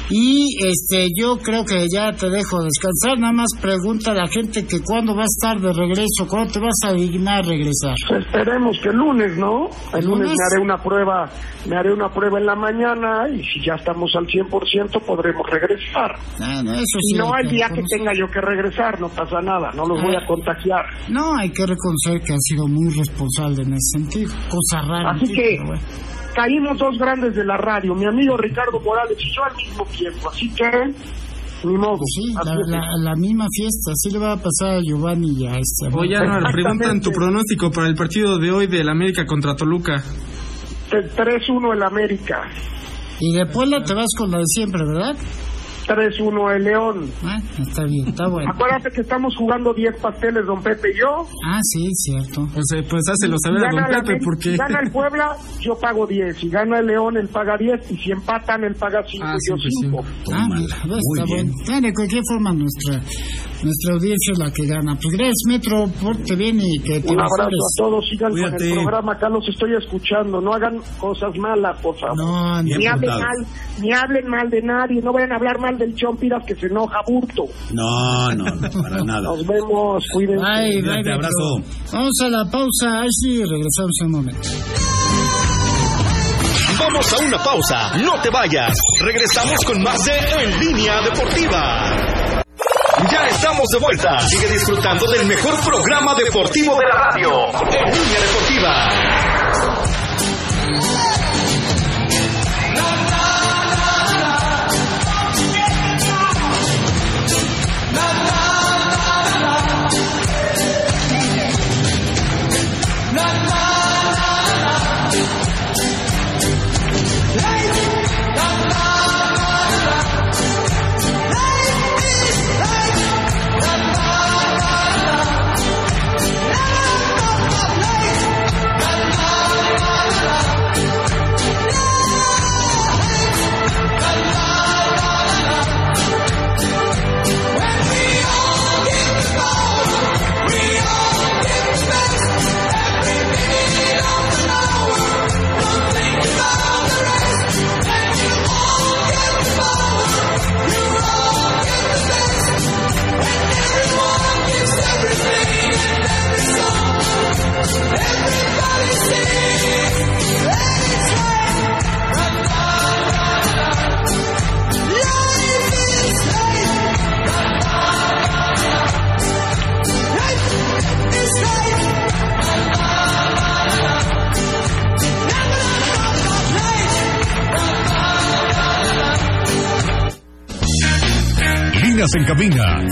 y este yo creo que ya te dejo descansar. Nada más pregunta a la gente que cuándo va a estar de regreso, cuándo te vas a dignar regresar. Esperemos que el lunes, ¿no? El ¿El lunes lunes? me haré una prueba, me haré una prueba en la mañana y si ya estamos al 100% podremos regresar. Ah, no, eso Y sí, no el pero día que tenga yo que regresar, no pasa nada, no los voy a contagiar. No, hay que reconocer que ha sido muy responsable en ese sentido. Cosa rara. Así sí, que bueno. caímos dos grandes de la radio, mi amigo Ricardo Morales y yo al mismo tiempo, así que ni modo. Sí, la, la- la misma fiesta, así le va a pasar a Giovanni y a este. Oye, Anuar, preguntan tu pronóstico para el partido de hoy del América contra Toluca. Te- 3-1 el América, Y de Puebla te vas con la de siempre, ¿verdad? 3-1 el León. Ah, está bien, está bueno. Acuérdate que estamos jugando 10 pasteles, don Pepe y yo. Ah, sí, cierto. Pues, eh, pues hácelo saber a Gana, don Pepe, porque... si gana el Puebla, yo pago 10. Si gana el León, él paga 10. Y si empatan, él paga 5 Ah, y yo sí, pues, 5. Ah, mira, pues, está bueno. Bueno, de cualquier forma, nuestra nuestra audiencia es la que gana. Pues gracias, Metro, porte bien y que te Un abrazo a todos. Sigan con Cuídate. el programa. Acá los estoy escuchando. No hagan cosas malas, por favor. No. Ni Bien hablen mal, ni hablen mal de nadie. No vayan a hablar mal del Chompiras que se enoja burto. No, no, no, para (laughs) nada. Nos vemos. Cuídense. Bye, bye, Metro. abrazo. Vamos a la pausa, ahí sí, regresamos en un momento. Vamos a una pausa, no te vayas. Regresamos con más de En Línea Deportiva. Ya estamos de vuelta. Sigue disfrutando del mejor programa deportivo de la radio. En Línea Deportiva.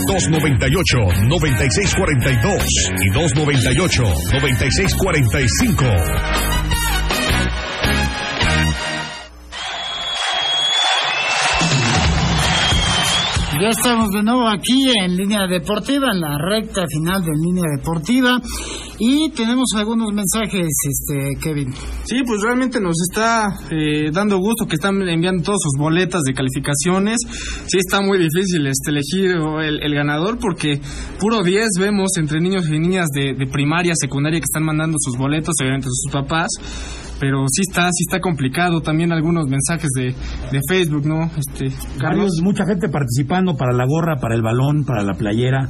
298-9642 y 298-9645. Ya estamos de nuevo aquí en línea deportiva, en la recta final de línea deportiva. Y tenemos algunos mensajes, este, Kevin. Sí, pues realmente nos está eh, dando gusto que están enviando todas sus boletas de calificaciones. Sí, está muy difícil este, elegir el, el ganador porque puro 10 vemos entre niños y niñas de, de primaria, secundaria que están mandando sus boletos, obviamente sus papás. Pero sí está, sí está complicado. También algunos mensajes de, de Facebook, ¿no? Este, Carlos. Varios- mucha gente participando para la gorra, para el balón, para la playera.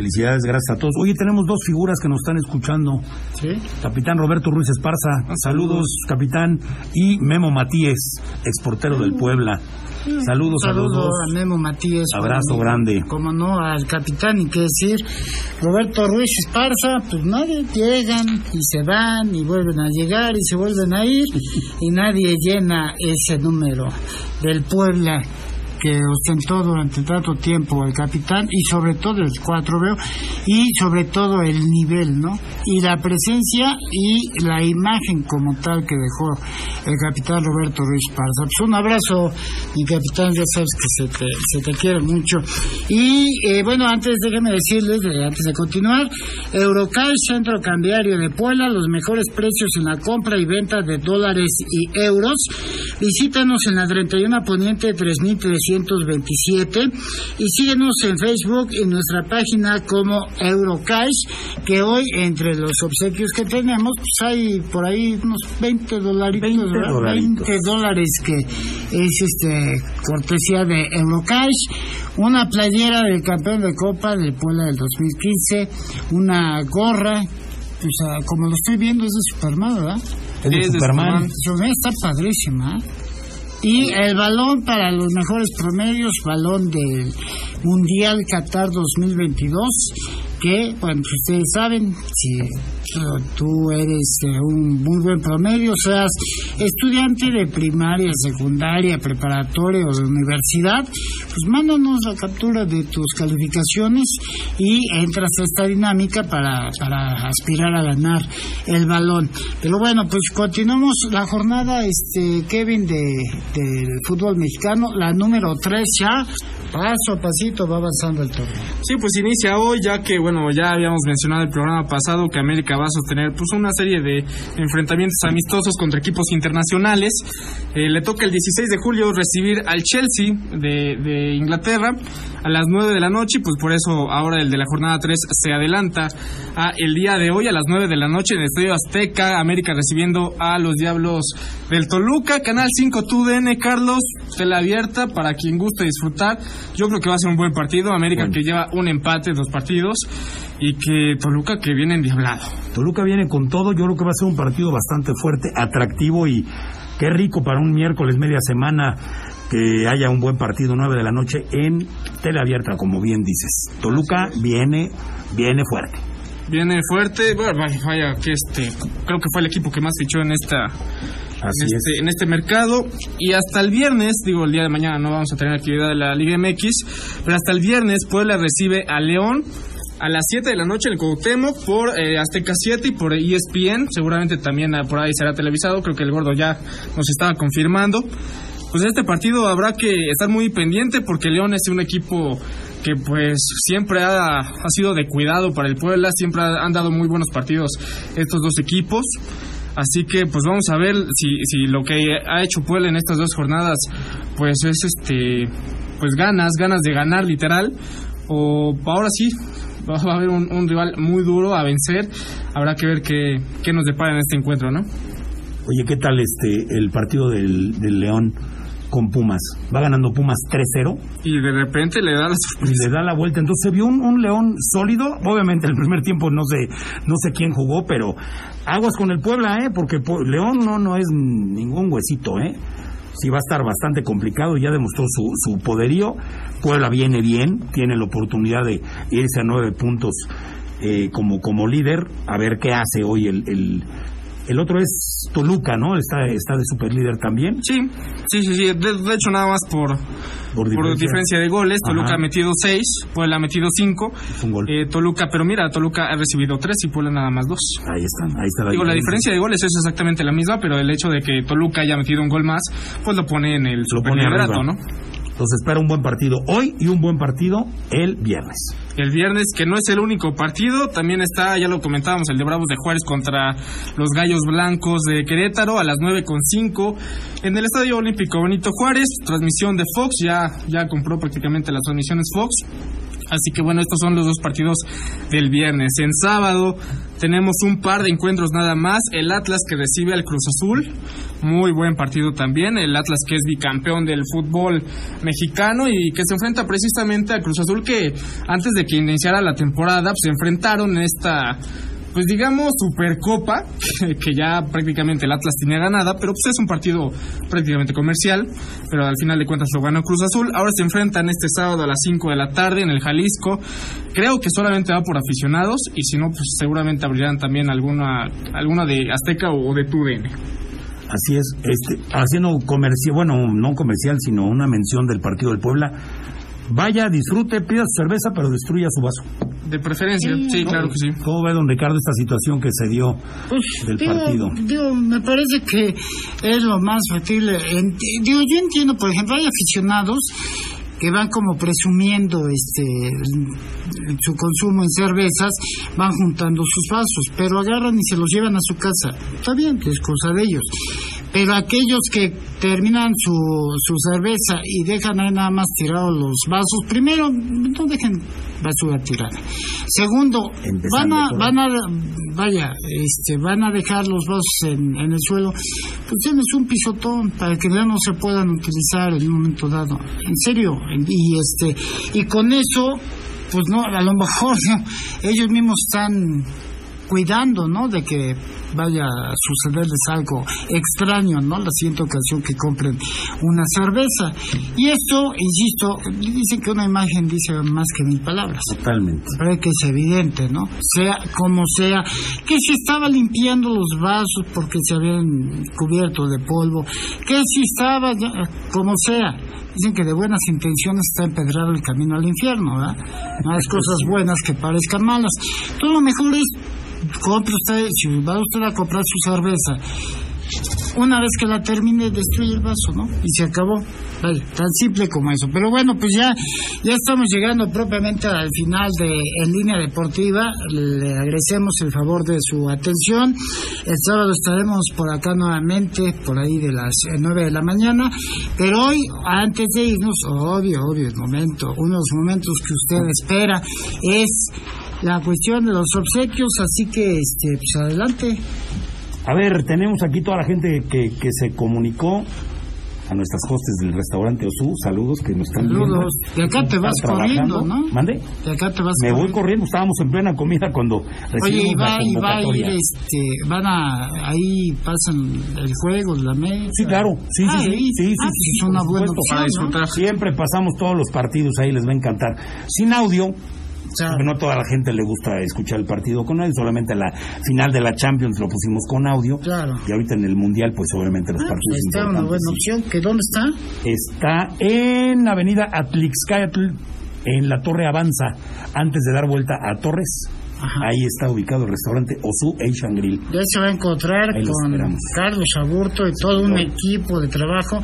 Felicidades, gracias a todos. Oye, tenemos dos figuras que nos están escuchando. ¿Sí? Capitán Roberto Ruiz Esparza, saludos, capitán. Y Memo Matíes, exportero del Puebla. Saludos a los dos. a Memo Matías. Abrazo grande. Como no, al capitán, y qué decir. Roberto Ruiz Esparza, pues nadie llegan y se van y vuelven a llegar y se vuelven a ir y nadie llena ese número del Puebla que ostentó durante tanto tiempo el capitán y sobre todo el cuatro veo y sobre todo el nivel, ¿no? Y la presencia y la imagen como tal que dejó el capitán Roberto Ruiz Parza. Pues un abrazo, mi capitán, ya sabes que se te, se quiere mucho. Y eh, bueno, antes déjame decirles, antes de continuar, Eurocash, Centro Cambiario de Puebla, los mejores precios en la compra y venta de dólares y euros. Visítanos en la 31 Poniente 3327 y síguenos en Facebook y en nuestra página como Eurocash, que hoy entre los obsequios que tenemos, pues hay por ahí unos 20 dolaritos, 20 ¿verdad? dolaritos. 20 dólares que es este cortesía de Eurocash, una playera del campeón de Copa del Puebla del 2015, una gorra, o sea, como lo estoy viendo es de Superman, ¿verdad? Es de Es de Superman. Superman. Está padrísima. ¿eh? Y el balón para los mejores promedios, balón del Mundial Qatar 2022, que, bueno, pues ustedes saben, si tú eres de un muy buen promedio, seas estudiante de primaria, secundaria, preparatoria o de universidad, pues mándanos la captura de tus calificaciones y entras a esta dinámica para, para aspirar a ganar el balón. Pero bueno, pues continuamos la jornada, este Kevin, de, del fútbol mexicano, la número 3 ya, paso a pasito va avanzando el torneo. Sí, pues inicia hoy, ya que, bueno, ya habíamos mencionado el programa pasado que América va a sostener pues una serie de enfrentamientos amistosos contra equipos internacionales. Eh, le toca el 16 de julio recibir al Chelsea de, de Inglaterra a las 9 de la noche, y pues por eso ahora el de la jornada 3 se adelanta a el día de hoy a las 9 de la noche en el Estadio Azteca, América recibiendo a los Diablos del Toluca, Canal 5 TUDN, Carlos, tela abierta para quien guste disfrutar. Yo creo que va a ser un buen partido, América Bueno. que lleva un empate dos partidos y que Toluca que viene endiablado. Toluca viene con todo, yo creo que va a ser un partido bastante fuerte, atractivo y qué rico para un miércoles media semana que haya un buen partido 9 de la noche en tele abierta, como bien dices. Toluca viene viene fuerte. Viene fuerte, bueno, vaya, vaya, que este, creo que fue el equipo que más fichó en esta Así en es. este, en este mercado. Y hasta el viernes, digo, el día de mañana no vamos a tener actividad de la Liga MX, pero hasta el viernes Puebla recibe a León a las 7 de la noche en el Cuauhtémoc por eh, Azteca 7 y por ESPN. Seguramente también ah, por ahí será televisado. Creo que el gordo ya nos estaba confirmando. Pues este partido habrá que estar muy pendiente porque León es un equipo que pues siempre ha, ha sido de cuidado para el Puebla, siempre ha- han dado muy buenos partidos estos dos equipos. Así que pues vamos a ver si, si lo que ha hecho Puebla en estas dos jornadas pues es este pues ganas, ganas de ganar literal o ahora sí va a haber un, un rival muy duro a vencer. Habrá que ver qué, qué nos depara en este encuentro, ¿no? Oye, ¿qué tal este el partido del, del León con Pumas? Va ganando Pumas 3-0 Y de repente le da la sorpresa. le da la vuelta. Entonces se vio un, un León sólido. Obviamente el primer tiempo no sé no sé quién jugó, pero aguas con el Puebla, ¿eh? Porque León no no es ningún huesito, ¿eh? Sí va a estar bastante complicado, ya demostró su, poderío. Puebla viene bien, tiene la oportunidad de irse a nueve puntos eh, como, líder, a ver qué hace hoy el, el otro es Toluca, ¿no? Está, está de superlíder también. Sí, sí, sí, sí. De, de hecho, nada más por, Por por diferencia. diferencia de goles. Toluca ha metido seis, Puebla ha metido cinco. Es un gol. Eh, Toluca, pero mira, Toluca ha recibido tres y Puebla nada más dos. Ahí están, ahí está la Digo, la diferencia. diferencia de goles es exactamente la misma, pero el hecho de que Toluca haya metido un gol más, pues lo pone en el Lo pone superliderato, arriba. ¿no? Entonces espera un buen partido hoy y un buen partido el viernes. El viernes, que no es el único partido, también está, ya lo comentábamos, el de Bravos de Juárez contra los Gallos Blancos de Querétaro a las 9.5 en el Estadio Olímpico Benito Juárez, transmisión de Fox, ya, ya compró prácticamente las transmisiones Fox. Así que bueno, estos son los dos partidos del viernes. En sábado tenemos un par de encuentros nada más. El Atlas que recibe al Cruz Azul. Muy buen partido también. El Atlas que es bicampeón del fútbol mexicano y que se enfrenta precisamente al Cruz Azul que antes de que iniciara la temporada pues, se enfrentaron en esta pues digamos, Supercopa, (laughs) que ya prácticamente el Atlas tiene ganada, pero pues es un partido prácticamente comercial, pero al final de cuentas lo ganó Cruz Azul. Ahora se enfrentan este sábado a las 5 de la tarde en el Jalisco. Creo que solamente va por aficionados y si no, pues seguramente abrirán también alguna, alguna de Azteca o de TUDN. Así es, este, haciendo comercial, bueno, no comercial, sino una mención del partido del Puebla. Vaya, disfrute, pida su cerveza, pero destruya su vaso. De preferencia, sí, claro que sí. ¿Cómo ve don Ricardo esta situación que se dio Pues, del digo, partido? digo, me parece que es lo más factible. En- digo, yo entiendo, por ejemplo, hay aficionados que van como presumiendo este su consumo en cervezas, van juntando sus vasos, pero agarran y se los llevan a su casa. Está bien, que es cosa de ellos. Pero aquellos que terminan su, su cerveza y dejan ahí nada más tirados los vasos, primero, no dejen basura tirada. Segundo, van a, por van a, vaya, este, van a dejar los vasos en, en el suelo, pues tienes un pisotón para que ya no se puedan utilizar en un momento dado. En serio, y este, y con eso, pues no, a lo mejor ¿no? (laughs) ellos mismos están cuidando, ¿no? De que vaya a sucederles algo extraño, ¿no? La siguiente ocasión que compren una cerveza. Y esto, insisto, dicen que una imagen dice más que mil palabras. Totalmente. Parece que es evidente, ¿no? Sea como sea, que se estaba limpiando los vasos porque se habían cubierto de polvo, que si estaba, como sea. Dicen que de buenas intenciones está empedrado el camino al infierno, ¿verdad? No hay cosas buenas que parezcan malas. Todo lo mejor es, compre usted, si va usted a comprar su cerveza, una vez que la termine destruye el vaso, ¿no? Y se acabó. Tan simple como eso. Pero bueno, pues ya, ya estamos llegando propiamente al final de En Línea Deportiva. Le agradecemos el favor de su atención. El sábado estaremos por acá nuevamente, por ahí de las eh, 9 de la mañana. Pero hoy, antes de irnos, obvio, obvio, el momento, uno de los momentos que usted espera es la cuestión de los obsequios. Así que, este, pues adelante. A ver, tenemos aquí toda la gente que, que se comunicó a nuestras hostes del restaurante Osu. Saludos que nos están Saludos. viendo. De acá te vas corriendo. ¿no? ¿Mande? De acá te vas Me voy corriendo. estábamos en plena comida cuando Oye, recibimos y va, la y va a ir, este, van a, ahí pasan el juego, la mesa. Sí, claro, sí, Ah, sí, sí, ahí. sí, sí, Ah, sí, es una por buena supuesto. opción, ¿no? Siempre pasamos todos los partidos, ahí les va a encantar. Sin audio, Claro. porque no toda la gente le gusta escuchar el partido con audio, solamente la final de la Champions lo pusimos con audio. Claro. Y ahorita en el Mundial, pues obviamente los Ah, partidos está una buena sí. opción. ¿Que dónde está? Está en Avenida Atlixcayatl, en la Torre Avanza, antes de dar vuelta a Torres. Ajá. Ahí está ubicado el restaurante Osu Asian Grill. Ya se va a encontrar Ahí con esperamos. Carlos Aburto y todo un equipo de trabajo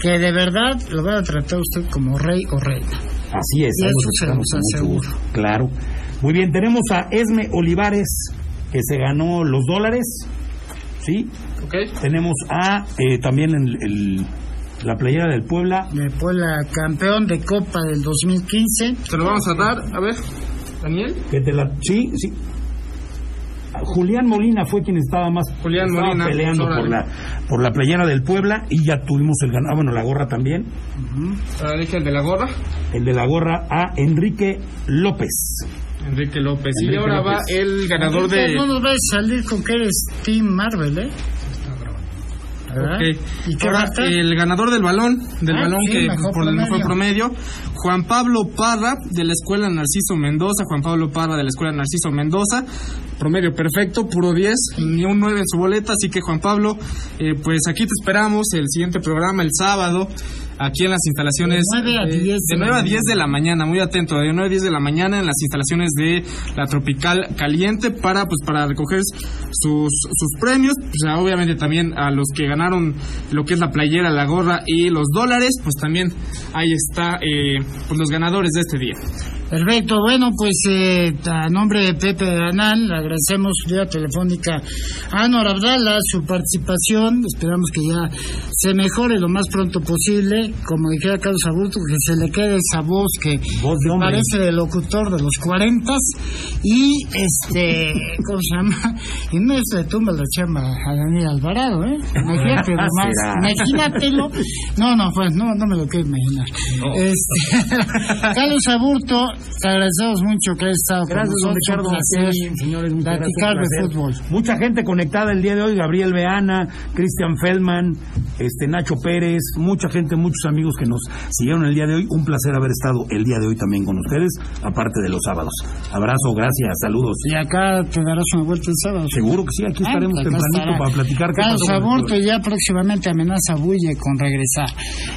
que de verdad lo van a tratar usted como rey o reina. Así es, Y ahí eso se aseguro. gusto. Claro. Muy bien, tenemos a Esme Olivares, que se ganó los dólares. ¿Sí? Ok. Tenemos a eh, también el, el- la playera del Puebla. De Puebla, campeón de Copa del 2015. Se lo vamos a dar, a ver, Daniel. Que te la, sí, sí. Julián Molina fue quien estaba más Julián estaba Molina, peleando por la por la playera del Puebla y ya tuvimos el ganado, bueno, la gorra también. Ahora dije el de la gorra, El de la gorra a Enrique López. Enrique López. y ahora va el ganador de... No nos va a salir con que eres Team Marvel, ¿eh? ¿Verdad? Ok. ¿Y qué Ahora, el ganador del balón, del Ah, balón sí, que por el mejor promedio. Juan Pablo Parra de la Escuela Narciso Mendoza, Juan Pablo Parra de la Escuela Narciso Mendoza, promedio perfecto, puro 10, ni un 9 en su boleta, así que Juan Pablo, eh, pues aquí te esperamos el siguiente programa el sábado, aquí en las instalaciones De 9 a eh, 10 de de 9 la a 10 de la mañana, muy atento, de 9 a 10 de la mañana en las instalaciones de la Tropical Caliente para pues para recoger sus, sus premios, pues obviamente también a los que ganaron lo que es la playera, la gorra y los dólares, pues también ahí está eh, pues los ganadores de este día. Perfecto, bueno, pues eh, a nombre de Pepe Anal, le agradecemos vía telefónica a Nora Abdala su participación. Esperamos que ya se mejore lo más pronto posible. Como dijera Carlos Aburto, que se le quede esa voz que de parece de locutor de los cuarentas. Y, este, (laughs) ¿cómo se llama? Y no se le tumba la chamba a Daniel Alvarado, ¿eh? Imagínate, (laughs) nomás, Será. imagínatelo. (laughs) No, no, pues no, no me lo quiero imaginar. Este, Carlos Aburto, te agradecemos mucho que hayas estado Gracias, con don nosotros. Ricardo. Un placer. Sí, señores, muchas Platicar gracias. de fútbol. Mucha gente conectada el día de hoy, Gabriel Beana, Cristian Feldman, este Nacho Pérez, mucha gente, muchos amigos que nos siguieron el día de hoy. Un placer haber estado el día de hoy también con ustedes, aparte de los sábados. Abrazo, gracias, saludos. Y acá te darás una vuelta el sábado. Seguro que sí, aquí Ah, estaremos tempranito estará. para platicar qué Carlos Aborto ya próximamente amenaza Bulle con regresar.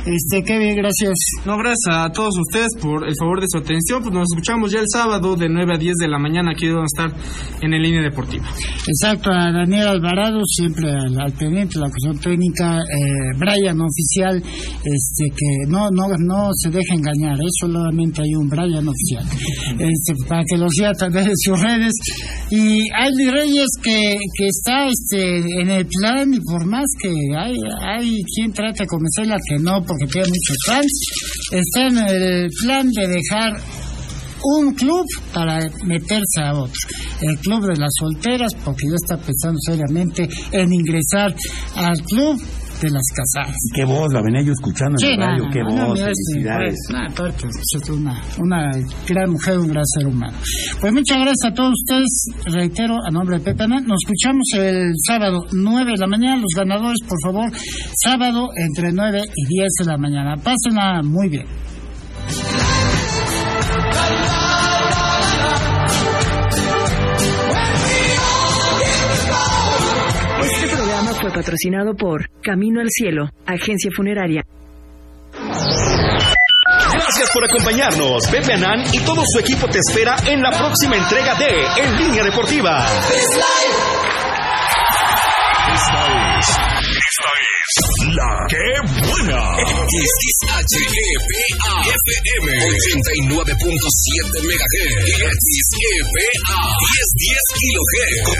Este, Kevin, gracias. No, gracias a todos ustedes por el favor de su atención. Pues nos escuchamos ya el sábado de 9 a 10 de la mañana. Aquí vamos a estar en el línea deportiva. Exacto, a Daniel Alvarado, siempre al, al pendiente, la cuestión técnica, eh, Brian Oficial, este que no no no se deje engañar, ¿eh? solamente hay un Brian Oficial, (laughs) este, para que lo siga a través de sus redes. Y Aldi Reyes que, que está este en el plan y por más que hay, hay quien trata de convencerla que no, porque tiene muchos fans, está en el plan de dejar un club para meterse a otro. El club de las solteras, porque ya está pensando seriamente en ingresar al club de las casadas. Qué voz, la venía yo escuchando en Sí, el no, radio, no, qué no, no, voz, este, felicidades. pues, no, aparte, es una, una gran mujer, un gran ser humano. Pues muchas gracias a todos ustedes, reitero, a nombre de Pepe. Nos escuchamos el sábado 9 de la mañana, los ganadores, por favor, sábado entre 9 y 10 de la mañana. Pásenla muy bien. Fue patrocinado por Camino al Cielo, agencia funeraria. Gracias por acompañarnos. Pepe Anán y todo su equipo te espera en la próxima entrega de En Línea Deportiva. Que buena. XHEPA FM 89.7 MHz XEPA 1010 kHz con,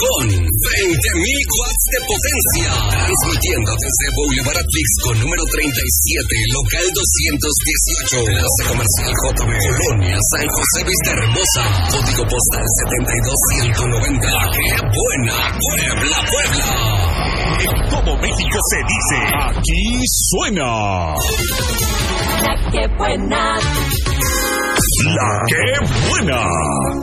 con 20.000 watts de potencia. Transmitiendo desde Boulevard Atlix con número 37 local 218 Plaza Comercial JB Colonia San José Vista Hermosa. Código postal 72190 ¡Qué buena! Puebla, Puebla. En todo México se dice, aquí suena. ¡Qué buena! La que buena.